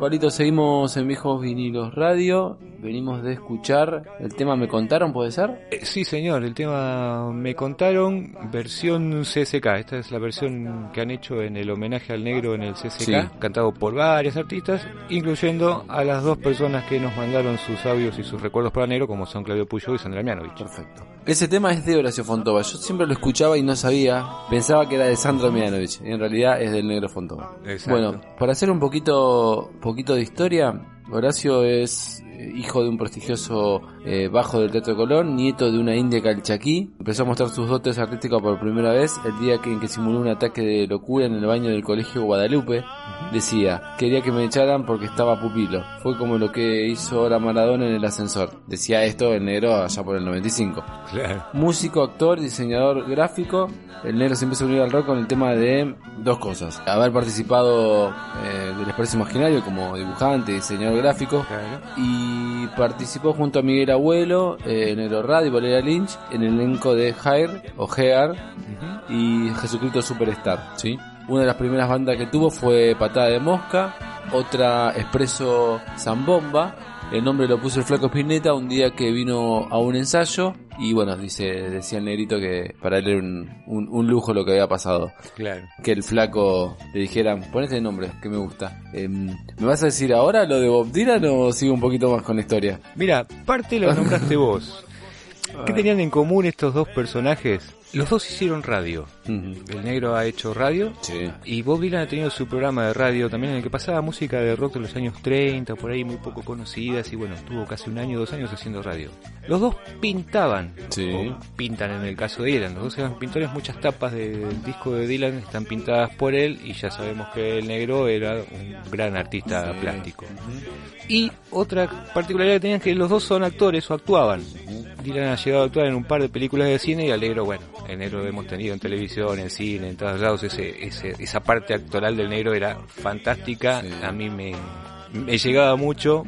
Pablito, seguimos en Viejos Vinilos Radio. Venimos de escuchar el tema Me Contaron, ¿puede ser? Eh, Sí, señor, el tema me contaron versión CSK. Esta es la versión que han hecho en el homenaje al negro en el CSK, Sí. cantado por varios artistas, incluyendo a las dos personas que nos mandaron sus audios y sus recuerdos para negro, como son Claudio Puyo y Sandra Mianovich. Perfecto. Ese tema es de Horacio Fontova. Yo siempre lo escuchaba y no sabía. Pensaba que era de Sandro Mianovich. En realidad es del negro Fontova. Exacto. Bueno, para hacer un poquito, poquito de historia, Horacio es hijo de un prestigioso eh, bajo del Teatro Colón, nieto de una india calchaquí. Empezó a mostrar sus dotes artísticas por primera vez el día que, en que simuló un ataque de locura en el baño del colegio Guadalupe. Decía, quería que me echaran porque estaba pupilo. Fue como lo que hizo ahora Maradona en el ascensor. Decía esto el negro allá por el 95. Claro. Músico, actor, diseñador gráfico. El negro se empezó a unir al rock con el tema de dos cosas. Haber participado eh, del Expreso Imaginario como dibujante, diseñador gráfico. Y participó junto a Miguel Abuelo, eh, Negro Radio y Valeria Lynch en el elenco de Hair o Hear y Jesucristo Superstar. ¿sí? Una de las primeras bandas que tuvo fue Patada de Mosca, otra Expreso Zambomba. El nombre lo puso el Flaco Spinetta un día que vino a un ensayo y bueno, dice, decía el negrito que para él era un, un- un lujo lo que había pasado. Claro. Que el flaco le dijera, pon este nombre que me gusta. Em, ¿Me vas a decir ahora lo de Bob Dylan o sigo un poquito más con la historia? Mira, parte lo nombraste vos. ¿Qué tenían en común estos dos personajes? Los dos hicieron radio. El negro ha hecho radio. Y Bob Dylan ha tenido su programa de radio también en el que pasaba música de rock de los años 30, por ahí muy poco conocidas y bueno, estuvo casi un año, dos años haciendo radio. Los dos pintaban, o pintan en el caso de Dylan, los dos eran pintores, muchas tapas del disco de Dylan están pintadas por él y ya sabemos que el negro era un gran artista plástico. Y otra particularidad que tenían es que los dos son actores o actuaban. Dylan ha llegado a actuar en un par de películas de cine y al negro, bueno, el negro lo hemos tenido en televisión, en cine, en todos lados. Ese, ese- esa parte actoral del negro era fantástica. A mí me, me llegaba mucho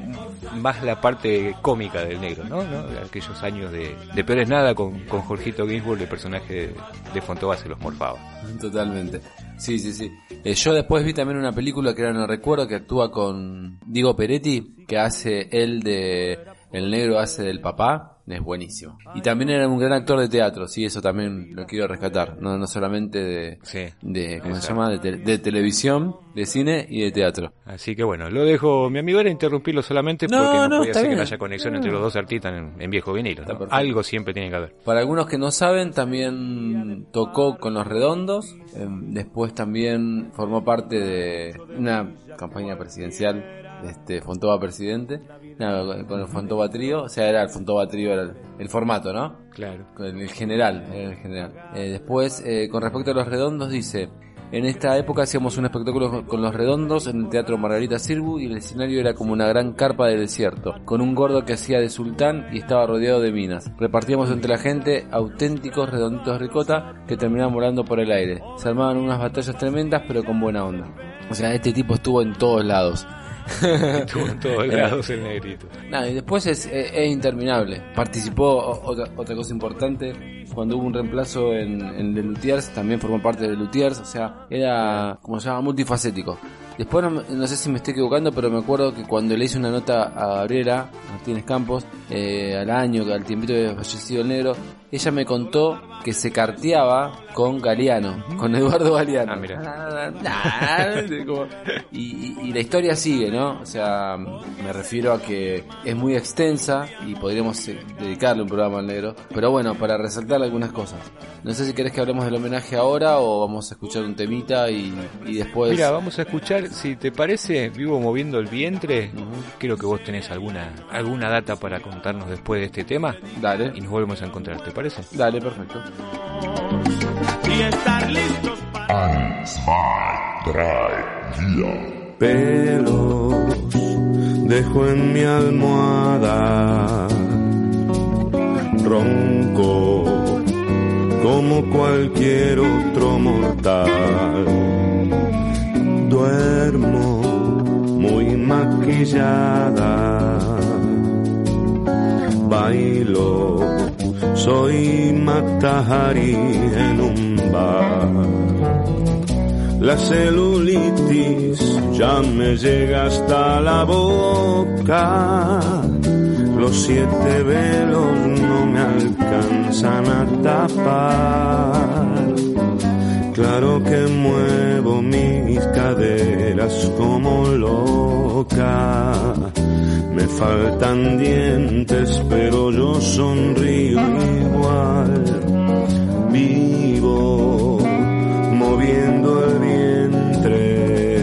más la parte cómica del negro, ¿no? ¿No? Aquellos años de, de Peores Nada con, con Jorgito Ginsburg, el personaje de, de Fontova se los morfaba. Totalmente. Sí, sí, sí. Eh, yo después vi también una película que era No Recuerdo que actúa con Diego Peretti, que hace él de... El negro hace del papá. Es buenísimo. Y también era un gran actor de teatro, sí, eso también lo quiero rescatar. No, no solamente de, de ¿cómo se llama? De, te- de televisión, de cine y de teatro. Así que bueno, lo dejo. Mi amigo era interrumpirlo solamente No, porque no, no, podía ser que no haya conexión entre los dos artistas en, en viejo vinilo. Algo siempre tiene que haber. Para algunos que no saben, también tocó con Los Redondos. eh, después también formó parte de una campaña presidencial, este Fontova presidente. No, con el Fontova Trío. O sea, era el Fontova Trío, era el, el formato, ¿no? Claro. Con el general, era el general. Eh, después, eh, con respecto a Los Redondos, dice... En esta época hacíamos un espectáculo con- con los redondos en el Teatro Margarita Sirbu y el escenario era como una gran carpa de desierto, con un gordo que hacía de sultán y estaba rodeado de minas. Repartíamos entre la gente auténticos redonditos de ricota que terminaban volando por el aire. Se armaban unas batallas tremendas pero con buena onda. O sea, este tipo estuvo en todos lados. Estuvo en todos lados el negrito. Nada, y después es, es- interminable. Participó, otra, otra cosa importante, cuando hubo un reemplazo en, en The Luthiers, también formó parte de Luthiers, o sea, era, como se llama, multifacético. Después no sé si me estoy equivocando, pero me acuerdo que cuando le hice una nota a Gabriela Martínez Campos, eh, al año, al tiempito que había fallecido el negro, ella me contó que se carteaba con Galeano, con Eduardo Galeano. Ah, mira. Ah, como- y, la historia sigue, ¿no? O sea, me refiero a que es muy extensa y podríamos eh, dedicarle un programa al negro. Pero bueno, para resaltar algunas cosas. No sé si querés que hablemos del homenaje ahora o vamos a escuchar un temita y, y después... Mira, vamos a escuchar, si te parece, vivo moviendo el vientre. Creo que vos tenés alguna alguna data para contarnos después de este tema. Dale. Y nos volvemos a encontrar, ¿te parece? Dale, perfecto. y estar listos pelos dejo en mi almohada ronco como cualquier otro mortal. Duermo muy maquillada bailo soy matahari en un bar la celulitis ya me llega hasta la boca. Los siete velos no me alcanzan a tapar. Claro que muevo mis caderas como loca. Me faltan dientes, pero yo sonrío igual. Vivo moviendo el vientre.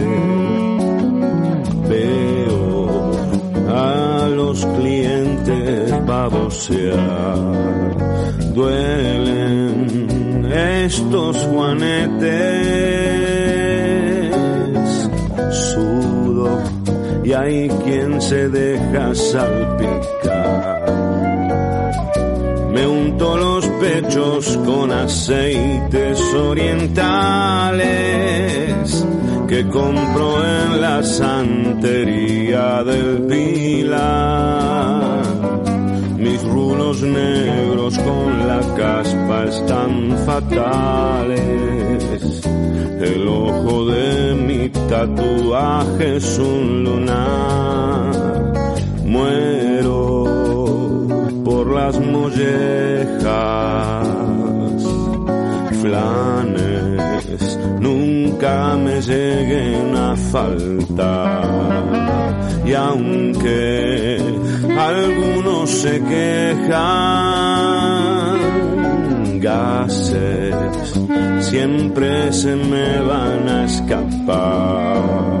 Veo a los clientes babosear. Duelen estos juanetes. Sudo y hay quien se deja salpicar. Me unto los pechos con aceites orientales que compro en la santería del Pilar. Mis rulos negros con la caspa están fatales. El ojo de mi tatuaje es un lunar. Muero por las mollejas, flanes, nunca me lleguen a faltar. Y aunque algunos se quejan, gases siempre se me van a escapar.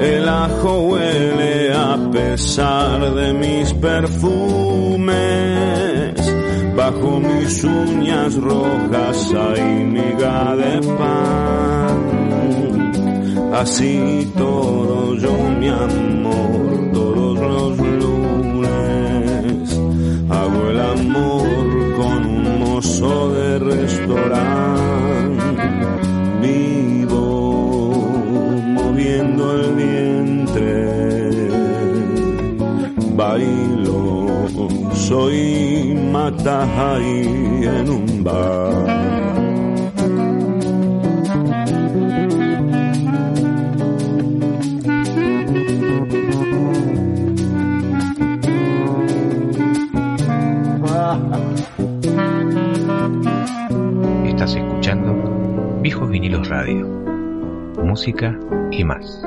El ajo huele a pesar de mis perfumes. Bajo mis uñas rojas hay miga de pan. Así todo yo mi amor, todos los lunes. Hago el amor con un mozo de restaurante. Soy Matahari en un bar. Estás escuchando Viejos Vinilos Radio. Música y más.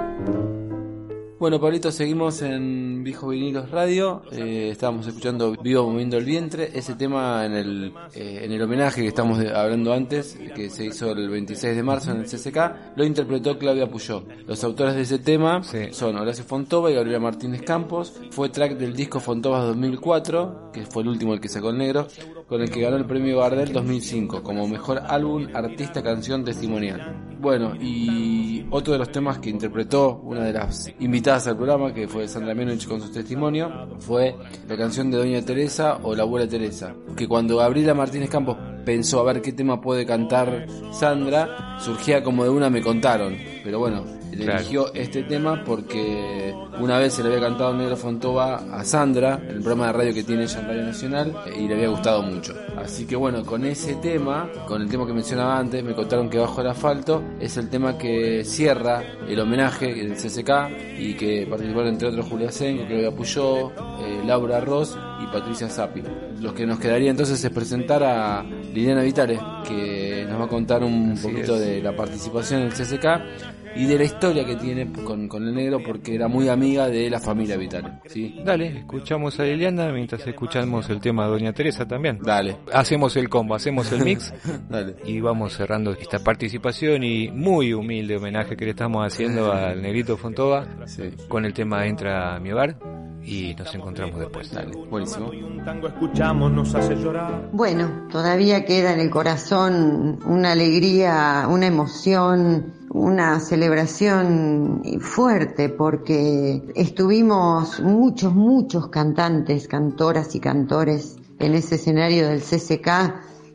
Bueno, Pablito, seguimos en Viejo Vinilos Radio. Eh, estábamos escuchando Vivo Moviendo el Vientre. Ese tema en el, eh, en el homenaje que estamos hablando antes, que se hizo el 26 de marzo en el CCK, lo interpretó Claudia Puyó. Los autores de ese tema son Horacio Fontova y Gabriela Martínez Campos. Fue track del disco Fontova 2004, que fue el último el que sacó el negro, con el que ganó el premio Gardel 2005 como mejor álbum, artista, canción testimonial. Bueno, y otro de los temas que interpretó una de las invitadas al programa, que fue Sandra Menovich con su testimonio, fue la canción de Doña Teresa o La Abuela Teresa. Que cuando Gabriela Martínez Campos pensó a ver qué tema puede cantar Sandra, surgía como de una me contaron. pero bueno, Claro. eligió este tema porque una vez se le había cantado Negro Fontova a Sandra, en el programa de radio que tiene ella en Radio Nacional, y le había gustado mucho. Así que bueno, con ese tema, con el tema que mencionaba antes, me contaron que Bajo el Asfalto es el tema que cierra el homenaje del CCK y que participaron entre otros Julia Sengo, Claudia Puyó, eh, Laura Ross y Patricia Zappi. Los que nos quedaría entonces es presentar a Liliana Vitale, que nos va a contar un Así poquito es. de la participación en el CCK y de la historia que tiene con, con el negro porque era muy amiga de la familia Vitale. ¿sí? Dale, escuchamos a Liliana mientras escuchamos el tema de Doña Teresa también. Dale. Hacemos el combo, hacemos el mix Dale. y vamos cerrando esta participación y muy humilde homenaje que le estamos haciendo al Negrito Fontova Sí. con el tema Entra a mi hogar y nos encontramos después. Dale, buenísimo. Un tango escuchamos, nos hace llorar. Bueno, todavía queda en el corazón una alegría, una emoción, una celebración fuerte porque estuvimos muchos, muchos cantantes, cantoras y cantores en ese escenario del CCK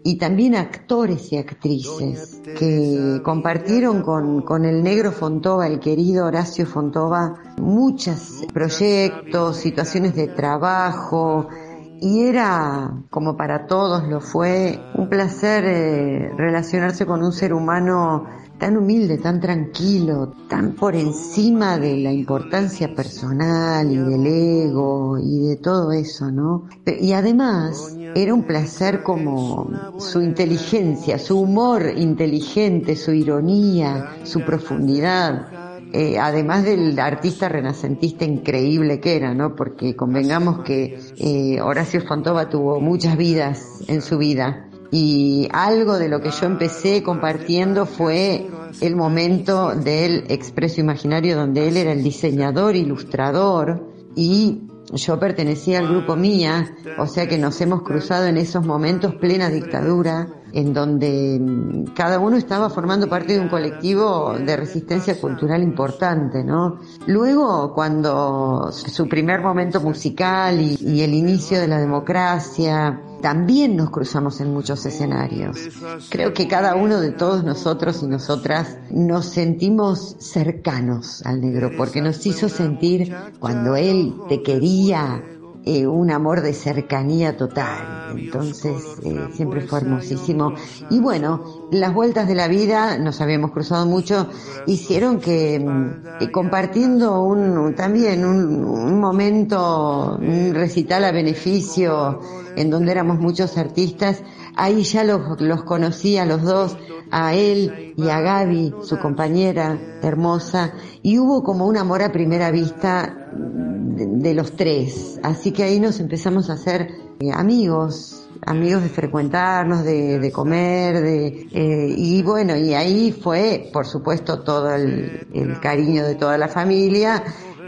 y también actores y actrices que compartieron con, con el negro Fontova, el querido Horacio Fontova, muchos proyectos, situaciones de trabajo, y era, como para todos lo fue, un placer eh, relacionarse con un ser humano tan humilde, tan tranquilo, tan por encima de la importancia personal y del ego y de todo eso, ¿no? Y además era un placer como su inteligencia, su humor inteligente, su ironía, su profundidad. Eh, además del artista renacentista increíble que era, ¿no? Porque convengamos que eh, Horacio Fontova tuvo muchas vidas en su vida y algo de lo que yo empecé compartiendo fue el momento del expreso imaginario donde él era el diseñador, ilustrador y yo pertenecía al grupo Mía, o sea que nos hemos cruzado en esos momentos plena dictadura, en donde mm, cada uno estaba formando parte de un colectivo de resistencia cultural importante, ¿no? Luego, cuando su primer momento musical y, y el inicio de la democracia, también nos cruzamos en muchos escenarios. Creo que cada uno de todos nosotros y nosotras nos sentimos cercanos al negro, porque nos hizo sentir cuando él te quería eh, un amor de cercanía total. Entonces, eh, siempre fue hermosísimo. Y bueno, las vueltas de la vida, nos habíamos cruzado mucho, hicieron que mm, eh, compartiendo un, un- también un, un momento, un recital a beneficio, en donde éramos muchos artistas, ahí ya los, los conocí a los dos, a él y a Gaby, su compañera hermosa, y hubo como un amor a primera vista de, los tres. Así que ahí nos empezamos a hacer eh, amigos, amigos de frecuentarnos, de, comer, de, eh, y bueno, y ahí fue, por supuesto, todo el cariño de toda la familia,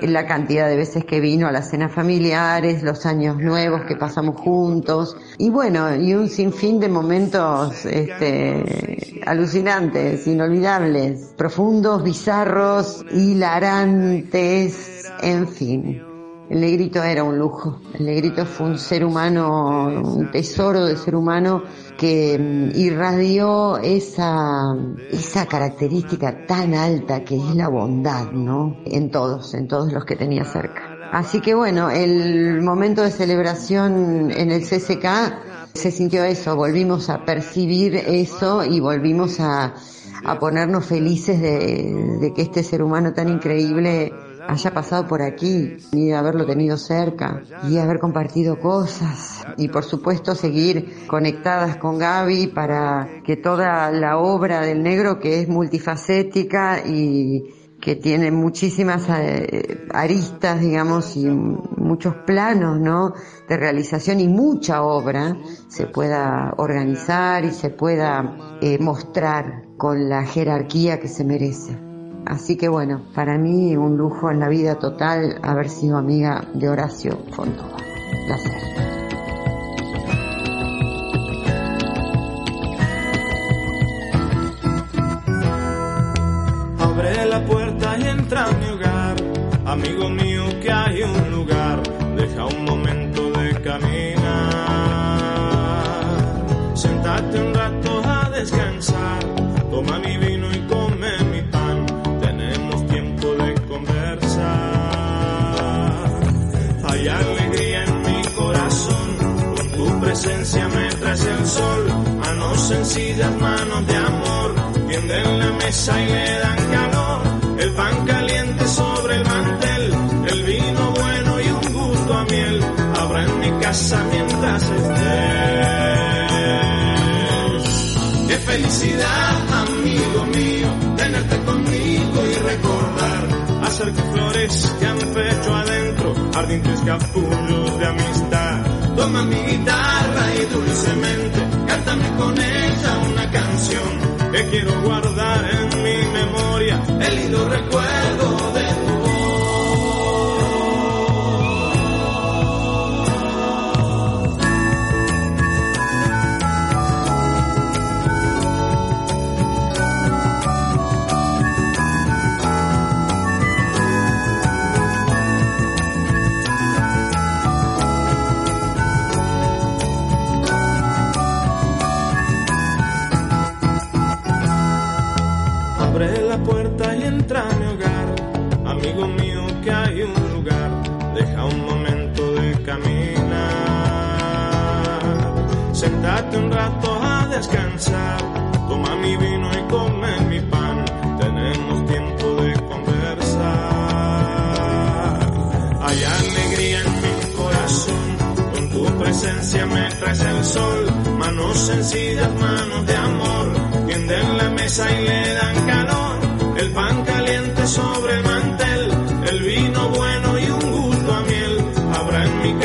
la cantidad de veces que vino a las cenas familiares, los años nuevos que pasamos juntos, y bueno, y un sinfín de momentos, este, alucinantes, inolvidables, profundos, bizarros, hilarantes, en fin. El negrito era un lujo. El negrito fue un ser humano, un tesoro de ser humano que mm, irradió esa, esa característica tan alta que es la bondad, ¿no? En todos, en todos los que tenía cerca. Así que bueno, el momento de celebración en el CCK se sintió eso, volvimos a percibir eso y volvimos a, a ponernos felices de, de que este ser humano tan increíble haya pasado por aquí y haberlo tenido cerca y haber compartido cosas y por supuesto seguir conectadas con Gaby para que toda la obra del negro que es multifacética y que tiene muchísimas eh, aristas, digamos, y muchos planos, ¿no? De realización y mucha obra se pueda organizar y se pueda eh, mostrar con la jerarquía que se merece. Así que bueno, para mí un lujo en la vida total haber sido amiga de Horacio Fontova. Placer. Sencillas manos de amor, tienden la mesa y le dan calor, el pan caliente sobre el mantel, el vino bueno y un gusto a miel, habrá en mi casa mientras estés. Qué felicidad, amigo mío, tenerte conmigo y recordar, hacer que flores que han pecho adentro, ardientes capullos de amistad. Toma mi guitarra y dulcemente, cántame con ella una canción que quiero guardar en mi memoria, el lindo recuerdo momento de caminar, sentate un rato a descansar, toma mi vino y come mi pan, tenemos tiempo de conversar, hay alegría en mi corazón, con tu presencia me traes el sol, manos sencillas, manos de amor, tienden la mesa y le dan calor, el pan caliente sobre el mantel,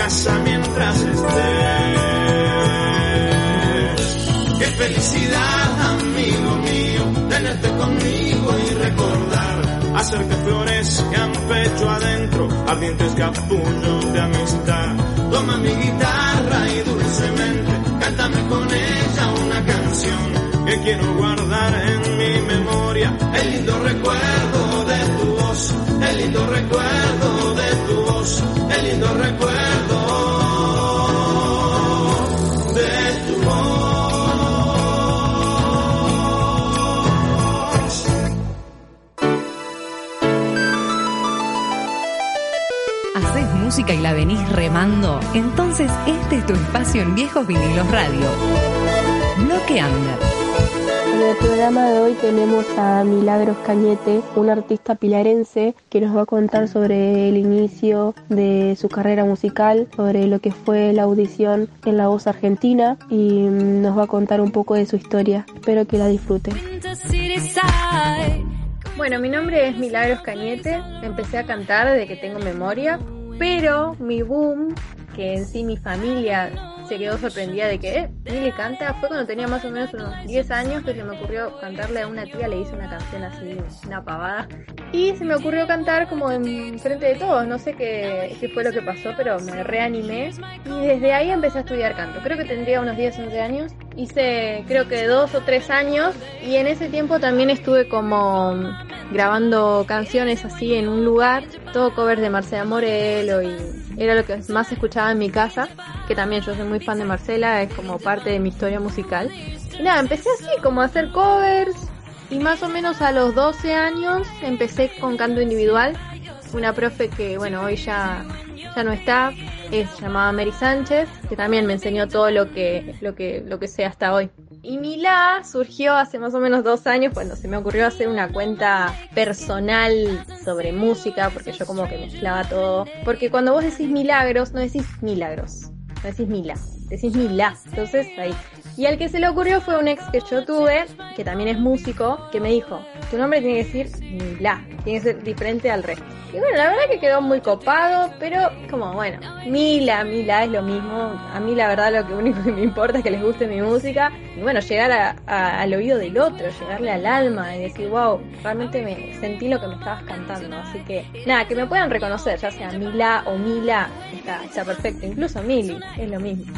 mientras estés. Qué felicidad, amigo mío, tenerte conmigo y recordar, hacer que flores que han pecho adentro, ardientes capullos de amistad. Toma mi guitarra y dulcemente, cántame con ella una canción que quiero guardar en mi memoria. El lindo recuerdo de tu voz, el lindo recuerdo de tu el lindo recuerdo de tu voz. ¿Haces música y la venís remando? Entonces este es tu espacio en Viejos Vinilos Radio. Bloque Under. En el programa de hoy tenemos a Milagros Cañete, un artista pilarense que nos va a contar sobre el inicio de su carrera musical, sobre lo que fue la audición en La Voz Argentina y nos va a contar un poco de su historia. Espero que la disfruten. Bueno, mi nombre es Milagros Cañete, empecé a cantar desde que tengo memoria, pero mi boom, que en sí mi familia se quedó sorprendida de que, eh, Mili canta, fue cuando tenía más o menos unos 10 años que se me ocurrió cantarle a una tía, le hice una canción así, una pavada, y se me ocurrió cantar como en frente de todos, no sé qué, qué fue lo que pasó, pero me reanimé, y desde ahí empecé a estudiar canto, creo que tendría unos 10, 11 años, hice creo que dos o tres años, y en ese tiempo también estuve como grabando canciones así en un lugar, todo cover de Marcela Morelo y era lo que más escuchaba en mi casa, que también yo soy muy fan de Marcela, es como parte de mi historia musical. Y nada, empecé así, como a hacer covers, y más o menos a los 12 años empecé con canto individual. Una profe que, bueno, hoy ya, ya no está, es llamada Mary Sánchez, que también me enseñó todo lo que, lo que, lo que sé hasta hoy. Y Milá surgió hace más o menos dos años cuando se me ocurrió hacer una cuenta personal sobre música, porque yo como que mezclaba todo. Porque cuando vos decís milagros, no decís milagros, no decís Mila, decís Milá. Entonces ahí. Y al que se le ocurrió fue un ex que yo tuve, que también es músico, que me dijo, tu nombre tiene que decir Milá, tiene que ser diferente al resto. Y bueno, la verdad que quedó muy copado, pero como bueno, Mila, Mila es lo mismo. A mí la verdad lo que único que me importa es que les guste mi música. Y bueno, llegar a- a- al oído del otro, llegarle al alma y decir, wow, realmente me sentí lo que me estabas cantando. Así que nada, que me puedan reconocer, ya sea Mila o Mila, está, perfecto. Incluso Mili, es lo mismo.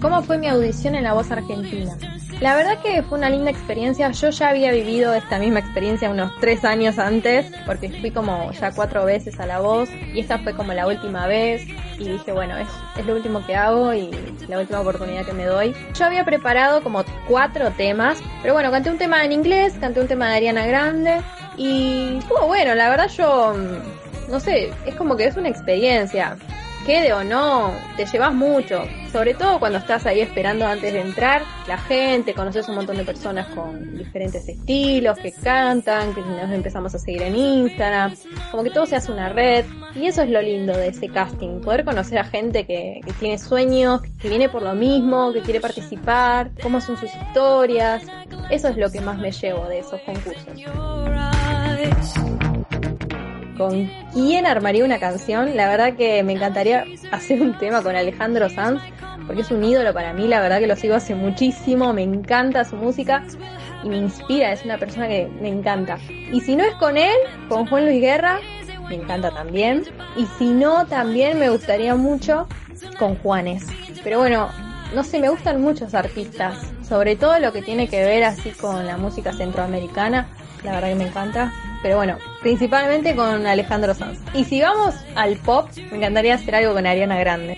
¿Cómo fue mi audición en La Voz Argentina? La verdad que fue una linda experiencia. Yo ya había vivido esta misma experiencia unos tres años antes, porque fui como ya cuatro veces a La Voz y esta fue como la última vez. Y dije, bueno, es, es lo último que hago y la última oportunidad que me doy. Yo había preparado como cuatro temas, pero bueno, canté un tema en inglés, canté un tema de Ariana Grande y estuvo bueno. La verdad yo, mm, no sé, es como que es una experiencia quede o no, te llevas mucho. sobre todo cuando estás ahí esperando antes de entrar, la gente, conoces un montón de personas con diferentes estilos, que cantan, que nos empezamos a seguir en Instagram, como que todo se hace una red, y eso es lo lindo de ese casting, poder conocer a gente que, que tiene sueños, que viene por lo mismo, que quiere participar, cómo son sus historias, eso es lo que más me llevo de esos concursos. ¿Con quién armaría una canción? La verdad que me encantaría hacer un tema con Alejandro Sanz, porque es un ídolo para mí, la verdad que lo sigo hace muchísimo, me encanta su música y me inspira, es una persona que me encanta. Y si no es con él, con Juan Luis Guerra, me encanta también. Y si no, también me gustaría mucho con Juanes. Pero bueno, no sé, me gustan muchos artistas, sobre todo lo que tiene que ver así con la música centroamericana, la verdad que me encanta. Pero bueno, principalmente con Alejandro Sanz. Y si vamos al pop, me encantaría hacer algo con Ariana Grande.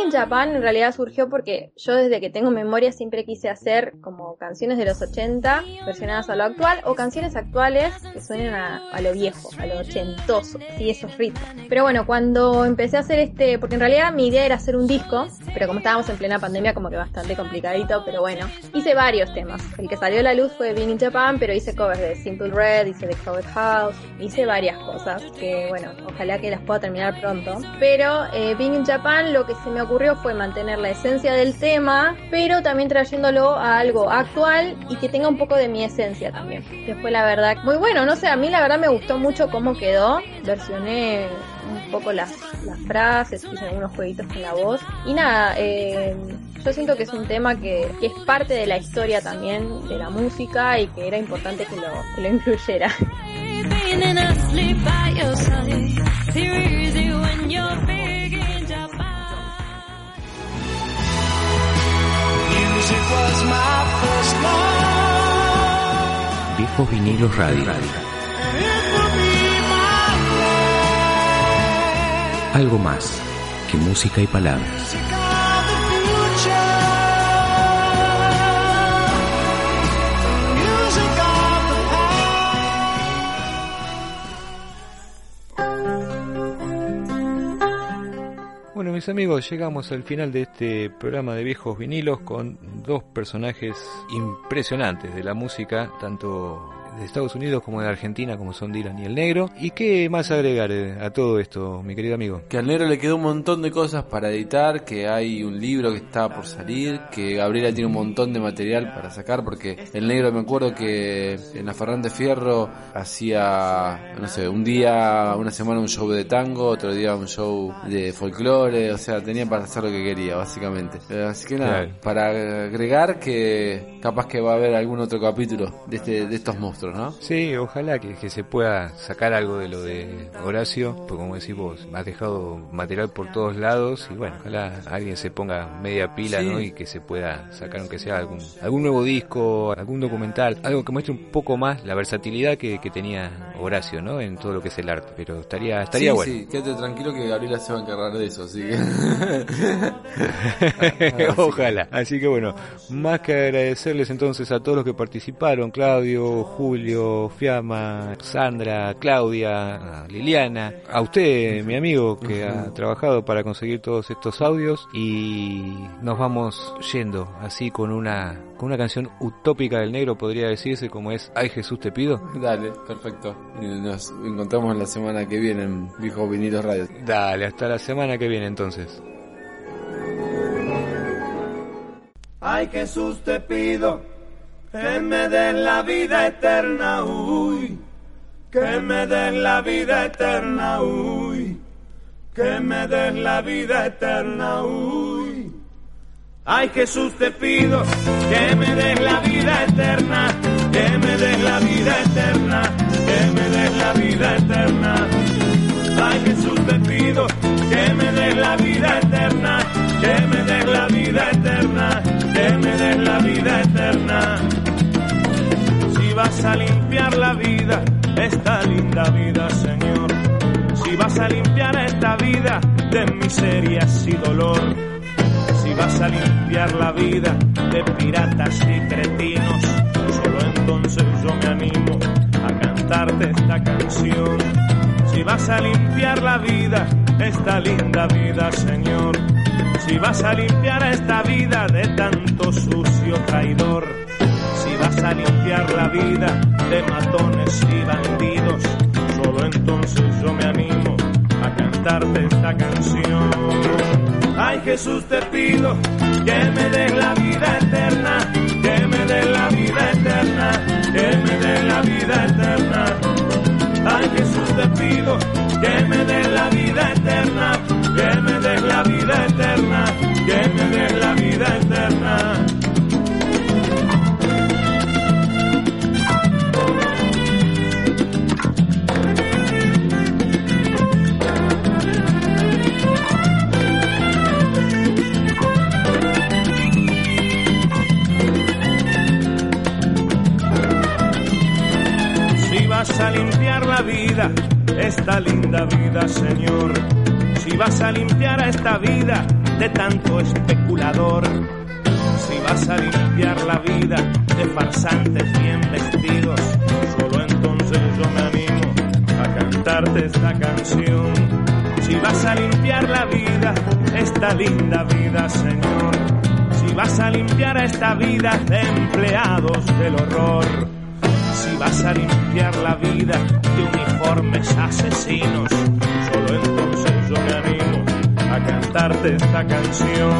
Big in Japan en realidad surgió porque yo desde que tengo memoria siempre quise hacer como canciones de los 80 versionadas a lo actual o canciones actuales que suenen a, a lo viejo, a lo ochentoso, sí, esos ritmos. Pero bueno, cuando empecé a hacer este, porque en realidad mi idea era hacer un disco, pero como estábamos en plena pandemia como que bastante complicadito, pero bueno, hice varios temas. El que salió a la luz fue Big in Japan, pero hice covers de Simple Red, hice de Crowded House, hice varias cosas que bueno, ojalá que las pueda terminar pronto. Pero eh, Big in Japan lo que se me ocurrió fue mantener la esencia del tema, pero también trayéndolo a algo actual y que tenga un poco de mi esencia también. Que fue la verdad muy bueno, no sé, a mí la verdad me gustó mucho cómo quedó. Versioné un poco las, frases, hice algunos jueguitos con la voz. Y nada, eh, yo siento que es un tema que, es parte de la historia también de la música y que era importante que lo incluyera. Viejos vinilos radio. Algo más que música y palabras. Mis amigos, llegamos al final de este programa de viejos vinilos con dos personajes impresionantes de la música, tanto de Estados Unidos como de Argentina, como son Dylan y el Negro. ¿Y qué más agregar eh, a todo esto, mi querido amigo? Que al Negro le quedó un montón de cosas para editar, que hay un libro que está por salir, que Gabriela tiene un montón de material para sacar, porque el Negro me acuerdo que en la Fernández Fierro hacía, no sé, un día, una semana un show de tango, otro día un show de folclore, o sea, tenía para hacer lo que quería, básicamente. Eh, así que nada, claro. para agregar que capaz que va a haber algún otro capítulo de, este, de estos monstruos. ¿No? Sí, ojalá que, que, se pueda sacar algo de lo de Horacio, porque como decís vos, has dejado material por todos lados y bueno, ojalá alguien se ponga media pila, sí. ¿no? Y que se pueda sacar aunque sea algún, algún nuevo disco, algún documental, algo que muestre un poco más la versatilidad que, que tenía Horacio, ¿no? En todo lo que es el arte, pero estaría, estaría sí, bueno. Sí, quédate tranquilo que Gabriela se va a encargar de eso, así que... ojalá. Así que bueno, más que agradecerles entonces a todos los que participaron, Claudio, Julio, Julio, Fiamma, Sandra, Claudia, Liliana, a usted, mi amigo, que uh -huh. ha trabajado para conseguir todos estos audios y nos vamos yendo así con una con una canción utópica del negro podría decirse como es Ay Jesús te pido. Dale, perfecto. Nos encontramos la semana que viene en Viejo Vinilos Radio. Dale, hasta la semana que viene entonces. Ay Jesús te pido que me den la vida eterna, uy, que me den la vida eterna, uy, que me den la vida eterna, uy. Ay Jesús te pido que me des la vida eterna, que me des la vida eterna, que me des la vida eterna. Ay Jesús te pido que me des la vida eterna, vas a limpiar la vida, esta linda vida, Señor. Si vas a limpiar esta vida de miserias y dolor. Si vas a limpiar la vida de piratas y cretinos, solo entonces yo me animo a cantarte esta canción. Si vas a limpiar la vida, esta linda vida, Señor. Si vas a limpiar esta vida de tanto sucio traidor. Vas a limpiar la vida de matones y bandidos. Solo entonces yo me animo a cantarte esta canción. Ay Jesús te pido que me des la vida eterna, que me des la vida eterna, que me des la vida eterna. Ay Jesús te pido que me des la vida eterna, que me des la vida eterna, que me des la vida eterna. Vas a limpiar la vida, esta linda vida, Señor. Si vas a limpiar a esta vida de tanto especulador. Si vas a limpiar la vida de farsantes bien vestidos. Solo entonces yo me animo a cantarte esta canción. Si vas a limpiar la vida, esta linda vida, Señor. Si vas a limpiar a esta vida de empleados del horror. Si vas a limpiar la vida de uniformes asesinos, solo entonces yo me animo a cantarte esta canción.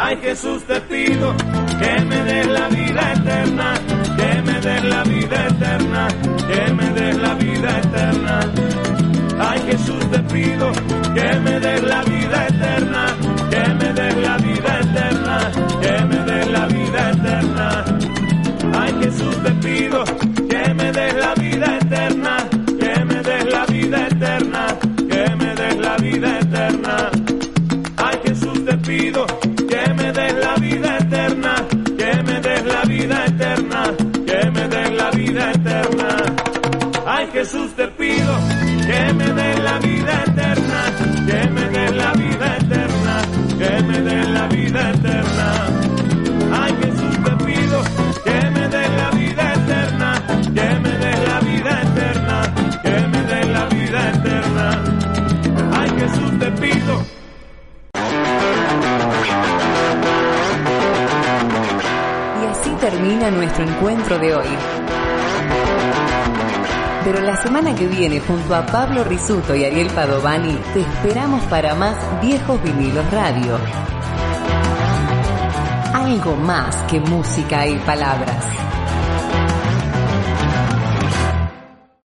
Ay Jesús te pido que me des la vida eterna, que me des la vida eterna, que me des la vida eterna. Ay Jesús te pido que me des la vida eterna, que me des la Jesús te pido que me des la vida eterna, que me des la vida eterna, que me des la vida eterna. Ay Jesús te pido que me des la vida eterna, que me des la vida eterna, que me des la vida eterna. Ay Jesús te encuentro de hoy. Pero la semana que viene, junto a Pablo Risuto y Ariel Padovani, te esperamos para más Viejos Vinilos Radio. Algo más que música y palabras.